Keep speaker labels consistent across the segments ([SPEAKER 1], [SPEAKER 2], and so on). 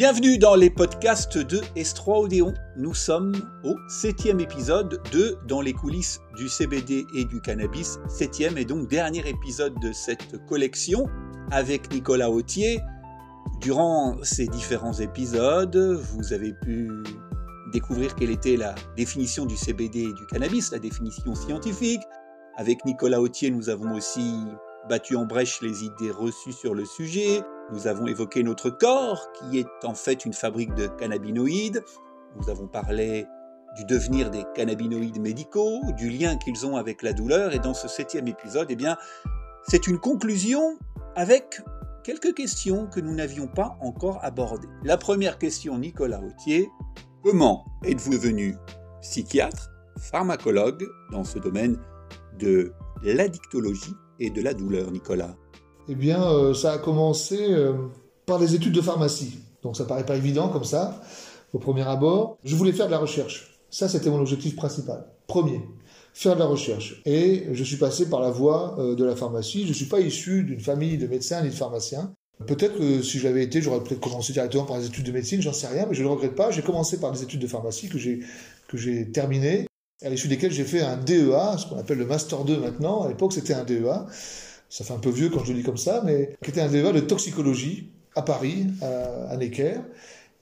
[SPEAKER 1] Bienvenue dans les podcasts de S3 Odéon. Nous sommes au septième épisode de Dans les coulisses du CBD et du cannabis, septième et donc dernier épisode de cette collection avec Nicolas Autier. Durant ces différents épisodes, vous avez pu découvrir quelle était la définition du CBD et du cannabis, la définition scientifique. Avec Nicolas Autier, nous avons aussi battu en brèche les idées reçues sur le sujet. Nous avons évoqué notre corps, qui est en fait une fabrique de cannabinoïdes. Nous avons parlé du devenir des cannabinoïdes médicaux, du lien qu'ils ont avec la douleur. Et dans ce septième épisode, eh bien, c'est une conclusion avec quelques questions que nous n'avions pas encore abordées. La première question, Nicolas Autier, comment êtes-vous devenu psychiatre, pharmacologue dans ce domaine de l'addictologie et de la douleur, Nicolas?
[SPEAKER 2] Eh bien, euh, ça a commencé euh, par des études de pharmacie. Donc ça paraît pas évident comme ça, au premier abord. Je voulais faire de la recherche. Ça, c'était mon objectif principal. Premier, faire de la recherche. Et je suis passé par la voie euh, de la pharmacie. Je ne suis pas issu d'une famille de médecins ni de pharmaciens. Peut-être que si j'avais été, j'aurais peut-être commencé directement par les études de médecine, j'en sais rien, mais je ne le regrette pas. J'ai commencé par des études de pharmacie que j'ai que j'ai terminées à l'issue desquelles j'ai fait un DEA, ce qu'on appelle le Master 2 maintenant. À l'époque, c'était un DEA. Ça fait un peu vieux quand je le dis comme ça, mais qui était un DEA de toxicologie à Paris, à, Necker.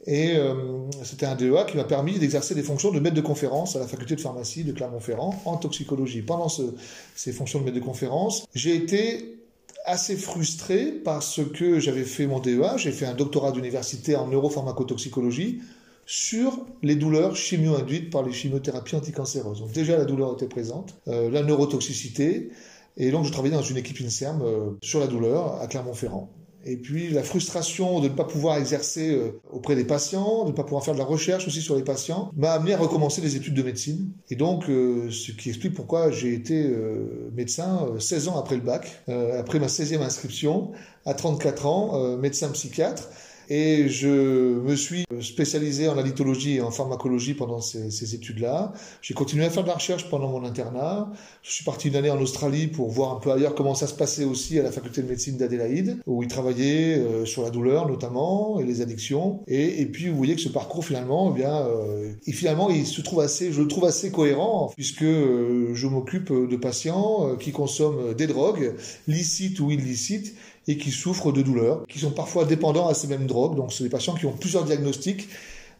[SPEAKER 2] Et euh, c'était un DEA qui m'a permis d'exercer des fonctions de maître de conférence à la faculté de pharmacie de Clermont-Ferrand en toxicologie. Pendant ces fonctions de maître de conférence, j'ai été assez frustré parce que j'avais fait mon DEA, j'ai fait un doctorat d'université en neuropharmacotoxicologie, sur les douleurs chimio-induites par les chimiothérapies anticancéreuses. Donc déjà la douleur était présente, euh, la neurotoxicité, et donc je travaillais dans une équipe INSERM euh, sur la douleur à Clermont-Ferrand. Et puis la frustration de ne pas pouvoir exercer euh, auprès des patients, de ne pas pouvoir faire de la recherche aussi sur les patients, m'a amené à recommencer les études de médecine. Et donc, ce qui explique pourquoi j'ai été médecin 16 ans après le bac, après ma 16e inscription, à 34 ans, médecin psychiatre. Et je me suis spécialisé en addictologie et en pharmacologie pendant ces, ces études-là. J'ai continué à faire de la recherche pendant mon internat. Je suis parti une année en Australie pour voir un peu ailleurs comment ça se passait aussi à la faculté de médecine d'Adélaïde, où il travaillait euh, sur la douleur notamment et les addictions. Et, et, puis vous voyez que ce parcours finalement, eh bien, euh, et finalement, il se trouve assez, je le trouve assez cohérent puisque euh, je m'occupe de patients qui consomment des drogues, licites ou illicites, et qui souffrent de douleurs, qui sont parfois dépendants à ces mêmes drogues. Donc, c'est des patients qui ont plusieurs diagnostics,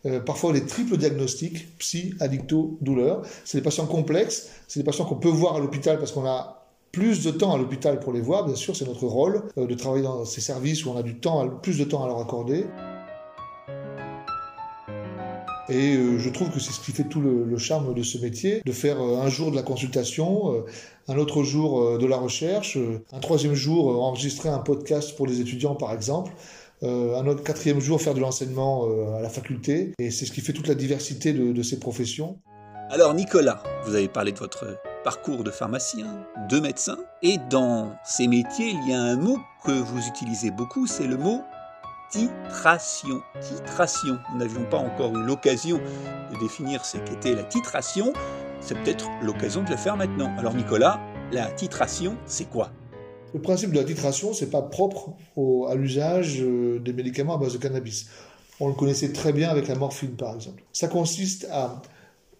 [SPEAKER 2] euh, parfois les triples diagnostics, psy, addicto, douleur. C'est des patients complexes, c'est des patients qu'on peut voir à l'hôpital parce qu'on a plus de temps à l'hôpital pour les voir. Bien sûr, c'est notre rôle euh, de travailler dans ces services où on a du temps, plus de temps à leur accorder. Et euh, je trouve que c'est ce qui fait tout le, charme de ce métier, de faire euh, un jour de la consultation, euh, un autre jour de la recherche, un troisième jour enregistrer un podcast pour les étudiants par exemple, un autre quatrième jour faire de l'enseignement à la faculté. Et c'est ce qui fait toute la diversité de, de ces professions.
[SPEAKER 1] Alors Nicolas, vous avez parlé de votre parcours de pharmacien, de médecin, et dans ces métiers, il y a un mot que vous utilisez beaucoup, c'est le mot titration. Titration. Nous n'avions pas encore eu l'occasion de définir ce qu'était la titration. C'est peut-être l'occasion de le faire maintenant. Alors Nicolas, la titration, c'est quoi?
[SPEAKER 2] Le principe de la titration, c'est pas propre à l'usage euh, des médicaments à base de cannabis. On le connaissait très bien avec la morphine, par exemple. Ça consiste à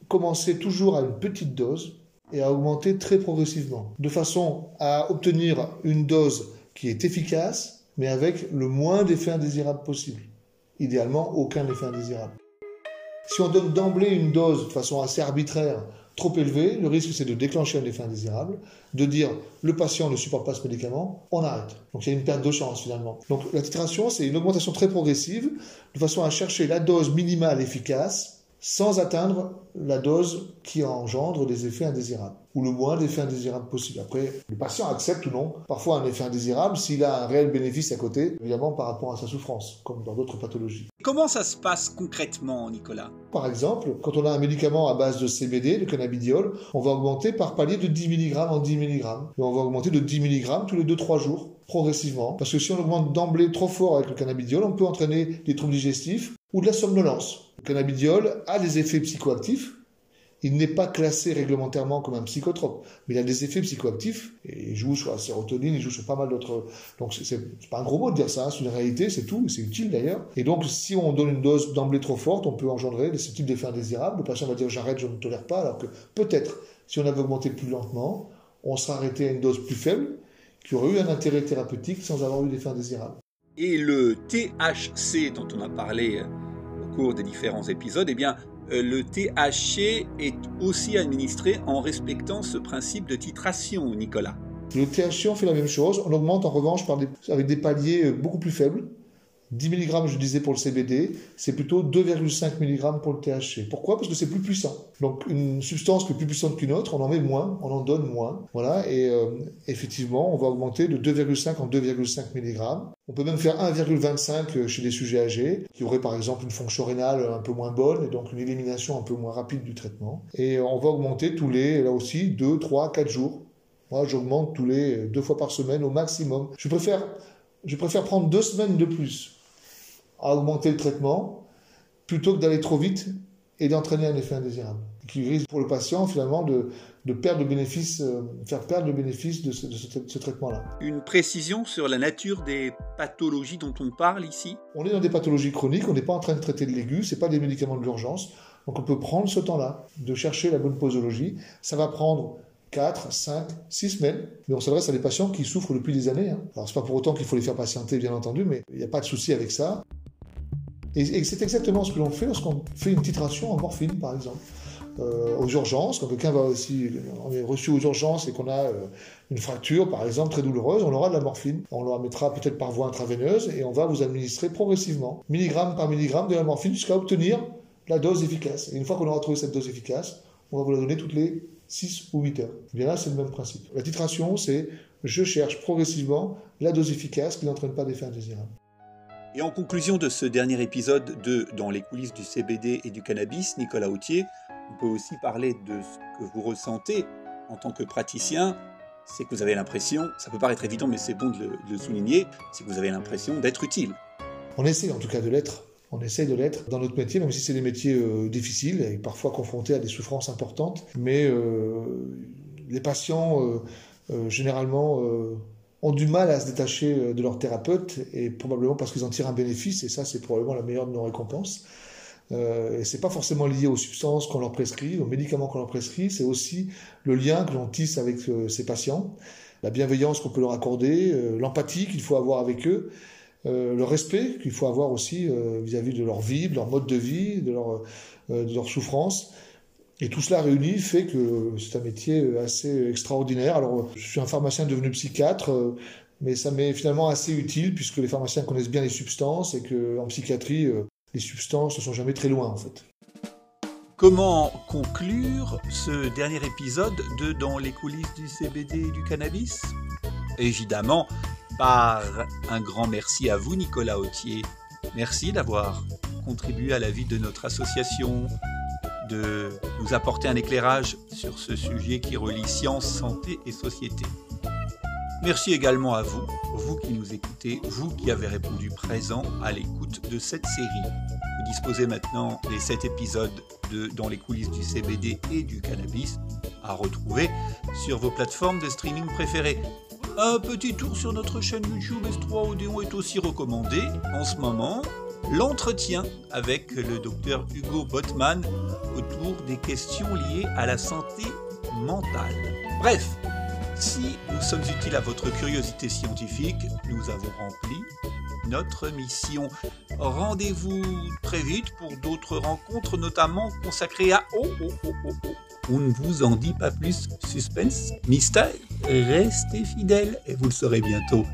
[SPEAKER 2] commencer toujours à une petite dose et à augmenter très progressivement, de façon à obtenir une dose qui est efficace mais avec le moins d'effets indésirables possible. Idéalement, aucun effet indésirable. Si on donne d'emblée une dose de façon assez arbitraire, trop élevée, le risque c'est de déclencher un effet indésirable, de dire le patient ne supporte pas ce médicament, on arrête. Donc il y a une perte de chance finalement. Donc la titration, c'est une augmentation très progressive, de façon à chercher la dose minimale efficace sans atteindre la dose qui engendre des effets indésirables, ou le moins d'effets indésirables possible. Après, le patient accepte ou non parfois un effet indésirable s'il a un réel bénéfice à côté, évidemment par rapport à sa souffrance, comme dans d'autres pathologies.
[SPEAKER 1] Comment ça se passe concrètement, Nicolas?
[SPEAKER 2] Par exemple, quand on a un médicament à base de CBD, de cannabidiol, on va augmenter par palier de 10 mg en 10 mg. Et on va augmenter de 10 mg tous les 2-3 jours, progressivement. Parce que si on augmente d'emblée trop fort avec le cannabidiol, on peut entraîner des troubles digestifs ou de la somnolence. Cannabidiol a des effets psychoactifs, il n'est pas classé réglementairement comme un psychotrope, mais il a des effets psychoactifs il joue sur la sérotonine, il joue sur pas mal d'autres. Donc c'est pas un gros mot de dire ça, hein, c'est une réalité, c'est tout, c'est utile d'ailleurs. Et donc si on donne une dose d'emblée trop forte, on peut engendrer ce type d'effets indésirables. Le patient va dire j'arrête, je ne tolère pas, alors que peut-être si on avait augmenté plus lentement, on serait arrêté à une dose plus faible, qui aurait eu un intérêt thérapeutique sans avoir eu d'effets indésirables.
[SPEAKER 1] Et le THC dont on a parlé cours des différents épisodes, eh bien, euh, le THC est aussi administré en respectant ce principe de titration, Nicolas.
[SPEAKER 2] Le THC, on fait la même chose. On augmente en revanche avec des paliers euh, beaucoup plus faibles. 10 mg, je disais, pour le CBD, c'est plutôt 2,5 mg pour le THC. Pourquoi? Parce que c'est plus puissant. Donc, une substance qui est plus puissante qu'une autre, on en met moins, on en donne moins. Voilà, et euh, effectivement, on va augmenter de 2,5 en 2,5 mg. On peut même faire 1,25 chez des sujets âgés, qui auraient par exemple une fonction rénale un peu moins bonne, et donc une élimination un peu moins rapide du traitement. Et on va augmenter tous les, là aussi, 2, 3, 4 jours. Moi, j'augmente tous les deux fois par semaine au maximum. Je préfère, je préfère prendre deux semaines de plus à augmenter le traitement plutôt que d'aller trop vite et d'entraîner un effet indésirable qui risque pour le patient finalement de, de perdre le bénéfice, euh, faire perdre le bénéfice de ce, de ce traitement-là.
[SPEAKER 1] Une précision sur la nature des pathologies dont on parle ici?
[SPEAKER 2] On est dans des pathologies chroniques, on n'est pas en train de traiter de l'aigu, c'est pas des médicaments de l'urgence, donc on peut prendre ce temps-là de chercher la bonne posologie. Ça va prendre 4, 5, 6 semaines. Mais on s'adresse à des patients qui souffrent depuis des années. Hein. Alors, c'est pas pour autant qu'il faut les faire patienter, bien entendu, mais il n'y a pas de souci avec ça. Et, c'est exactement ce que l'on fait lorsqu'on fait une titration en morphine, par exemple. Euh, aux urgences, quand quelqu'un va aussi, on est reçu aux urgences et qu'on a euh, une fracture, par exemple, très douloureuse, on aura de la morphine. On la mettra peut-être par voie intraveineuse et on va vous administrer progressivement, milligramme par milligramme, de la morphine jusqu'à obtenir la dose efficace. Et une fois qu'on aura trouvé cette dose efficace, on va vous la donner toutes les 6 ou 8 heures. Et bien là, c'est le même principe. La titration, c'est je cherche progressivement la dose efficace qui n'entraîne pas d'effet indésirable.
[SPEAKER 1] Et en conclusion de ce dernier épisode de Dans les coulisses du CBD et du cannabis, Nicolas Autier, on peut aussi parler de ce que vous ressentez en tant que praticien. C'est que vous avez l'impression, ça peut paraître évident, mais c'est bon de le, souligner, c'est que vous avez l'impression d'être utile.
[SPEAKER 2] On essaie en tout cas de l'être. On essaie de l'être dans notre métier, même si c'est des métiers euh, difficiles et parfois confrontés à des souffrances importantes. Mais euh, les patients, euh, généralement, ont du mal à se détacher euh, de leur thérapeute et probablement parce qu'ils en tirent un bénéfice et ça c'est probablement la meilleure de nos récompenses. Euh, et c'est pas forcément lié aux substances qu'on leur prescrit, aux médicaments qu'on leur prescrit, c'est aussi le lien que l'on tisse avec euh, ces patients, la bienveillance qu'on peut leur accorder, euh, l'empathie qu'il faut avoir avec eux, le respect qu'il faut avoir aussi vis-à-vis de leur vie, de leur mode de vie, de leur, de leur souffrance. Et tout cela réuni fait que c'est un métier assez extraordinaire. Alors, je suis un pharmacien devenu psychiatre, euh, mais ça m'est finalement assez utile puisque les pharmaciens connaissent bien les substances et qu'en psychiatrie, euh, les substances ne sont jamais très loin en fait.
[SPEAKER 1] Comment conclure ce dernier épisode de Dans les coulisses du CBD et du cannabis? Évidemment, par un grand merci à vous, Nicolas Autier. Merci d'avoir contribué à la vie de notre association, de nous apporter un éclairage sur ce sujet qui relie science, santé et société. Merci également à vous, vous qui nous écoutez, vous qui avez répondu présent à l'écoute de cette série. Vous disposez maintenant des 7 épisodes de Dans les coulisses du CBD et du cannabis à retrouver sur vos plateformes de streaming préférées. Un petit tour sur notre chaîne YouTube S3 Odéon est aussi recommandé en ce moment l'entretien avec le docteur Hugo Botman autour des questions liées à la santé mentale. Bref, si nous sommes utiles à votre curiosité scientifique, nous avons rempli notre mission. Rendez-vous très vite pour d'autres rencontres, notamment consacrées à... Oh, oh, oh, oh, oh. On ne vous en dit pas plus. Suspense, mystère, restez fidèles et vous le saurez bientôt.